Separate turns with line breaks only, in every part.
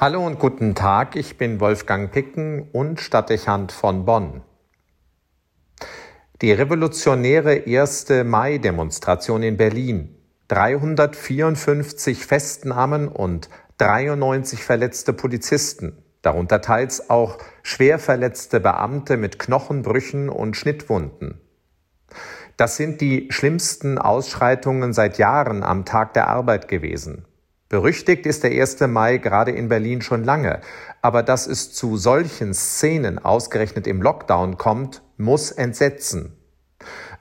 Hallo und guten Tag, ich bin Wolfgang Picken und Stadtdechant von Bonn. Die revolutionäre 1. Mai-Demonstration in Berlin, 354 Festnahmen und 93 verletzte Polizisten, darunter teils auch schwer verletzte Beamte mit Knochenbrüchen und Schnittwunden. Das sind die schlimmsten Ausschreitungen seit Jahren am Tag der Arbeit gewesen. Berüchtigt ist der 1. Mai gerade in Berlin schon lange, aber dass es zu solchen Szenen ausgerechnet im Lockdown kommt, muss entsetzen.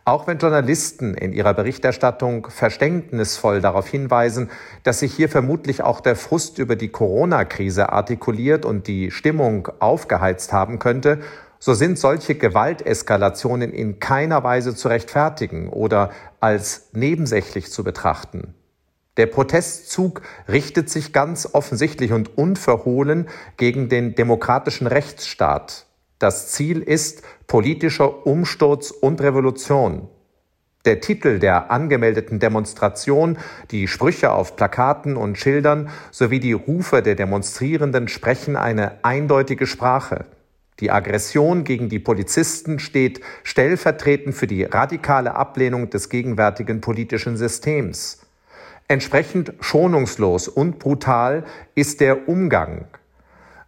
Auch wenn Journalisten in ihrer Berichterstattung verständnisvoll darauf hinweisen, dass sich hier vermutlich auch der Frust über die Corona-Krise artikuliert und die Stimmung aufgeheizt haben könnte, so sind solche Gewalteskalationen in keiner Weise zu rechtfertigen oder als nebensächlich zu betrachten. Der Protestzug richtet sich ganz offensichtlich und unverhohlen gegen den demokratischen Rechtsstaat. Das Ziel ist politischer Umsturz und Revolution. Der Titel der angemeldeten Demonstration, die Sprüche auf Plakaten und Schildern sowie die Rufe der Demonstrierenden sprechen eine eindeutige Sprache. Die Aggression gegen die Polizisten steht stellvertretend für die radikale Ablehnung des gegenwärtigen politischen Systems. Entsprechend schonungslos und brutal ist der Umgang.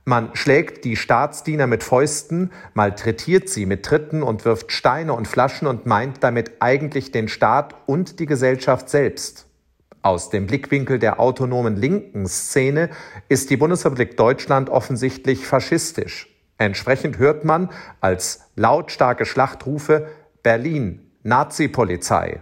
Man schlägt die Staatsdiener mit Fäusten, malträtiert sie mit Tritten und wirft Steine und Flaschen und meint damit eigentlich den Staat und die Gesellschaft selbst. Aus dem Blickwinkel der autonomen linken Szene ist die Bundesrepublik Deutschland offensichtlich faschistisch. Entsprechend hört man als lautstarke Schlachtrufe Berlin, Nazi-Polizei.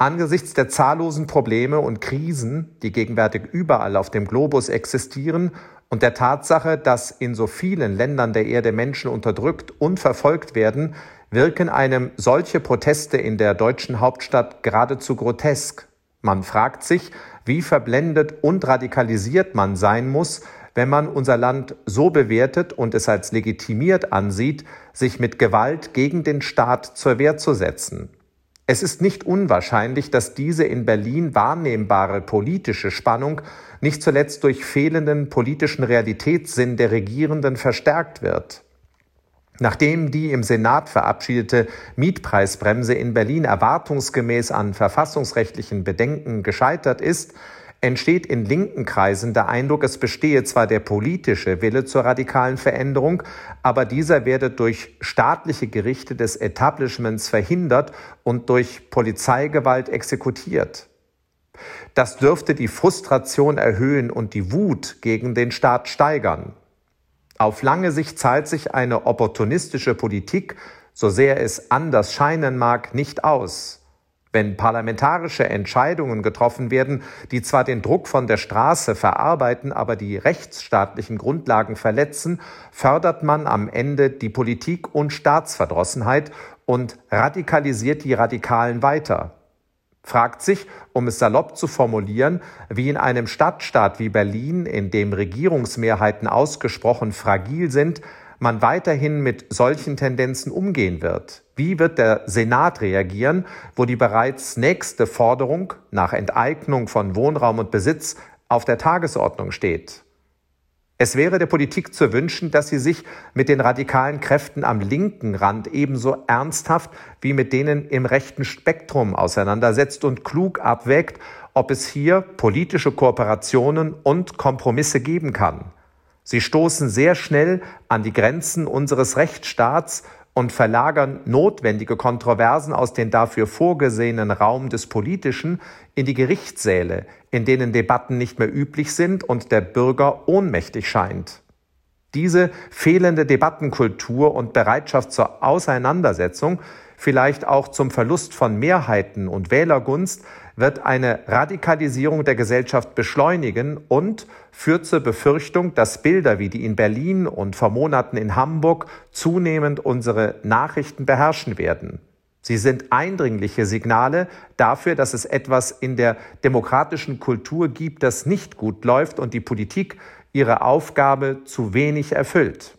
Angesichts der zahllosen Probleme und Krisen, die gegenwärtig überall auf dem Globus existieren, und der Tatsache, dass in so vielen Ländern der Erde Menschen unterdrückt und verfolgt werden, wirken einem solche Proteste in der deutschen Hauptstadt geradezu grotesk. Man fragt sich, wie verblendet und radikalisiert man sein muss, wenn man unser Land so bewertet und es als legitimiert ansieht, sich mit Gewalt gegen den Staat zur Wehr zu setzen. Es ist nicht unwahrscheinlich, dass diese in Berlin wahrnehmbare politische Spannung nicht zuletzt durch fehlenden politischen Realitätssinn der Regierenden verstärkt wird. Nachdem die im Senat verabschiedete Mietpreisbremse in Berlin erwartungsgemäß an verfassungsrechtlichen Bedenken gescheitert ist, entsteht in linken Kreisen der Eindruck, es bestehe zwar der politische Wille zur radikalen Veränderung, aber dieser werde durch staatliche Gerichte des Establishments verhindert und durch Polizeigewalt exekutiert. Das dürfte die Frustration erhöhen und die Wut gegen den Staat steigern. Auf lange Sicht zahlt sich eine opportunistische Politik, so sehr es anders scheinen mag, nicht aus. Wenn parlamentarische Entscheidungen getroffen werden, die zwar den Druck von der Straße verarbeiten, aber die rechtsstaatlichen Grundlagen verletzen, fördert man am Ende die Politik und Staatsverdrossenheit und radikalisiert die Radikalen weiter. Fragt sich, um es salopp zu formulieren, wie in einem Stadtstaat wie Berlin, in dem Regierungsmehrheiten ausgesprochen fragil sind, man weiterhin mit solchen Tendenzen umgehen wird. Wie wird der Senat reagieren, wo die bereits nächste Forderung nach Enteignung von Wohnraum und Besitz auf der Tagesordnung steht? Es wäre der Politik zu wünschen, dass sie sich mit den radikalen Kräften am linken Rand ebenso ernsthaft wie mit denen im rechten Spektrum auseinandersetzt und klug abwägt, ob es hier politische Kooperationen und Kompromisse geben kann. Sie stoßen sehr schnell an die Grenzen unseres Rechtsstaats und verlagern notwendige Kontroversen aus dem dafür vorgesehenen Raum des Politischen in die Gerichtssäle, in denen Debatten nicht mehr üblich sind und der Bürger ohnmächtig scheint. Diese fehlende Debattenkultur und Bereitschaft zur Auseinandersetzung, vielleicht auch zum Verlust von Mehrheiten und Wählergunst, wird eine Radikalisierung der Gesellschaft beschleunigen und führt zur Befürchtung, dass Bilder wie die in Berlin und vor Monaten in Hamburg zunehmend unsere Nachrichten beherrschen werden. Sie sind eindringliche Signale dafür, dass es etwas in der demokratischen Kultur gibt, das nicht gut läuft und die Politik ihre Aufgabe zu wenig erfüllt.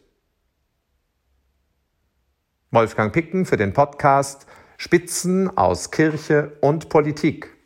Wolfgang Picken für den Podcast Spitzen aus Kirche und Politik.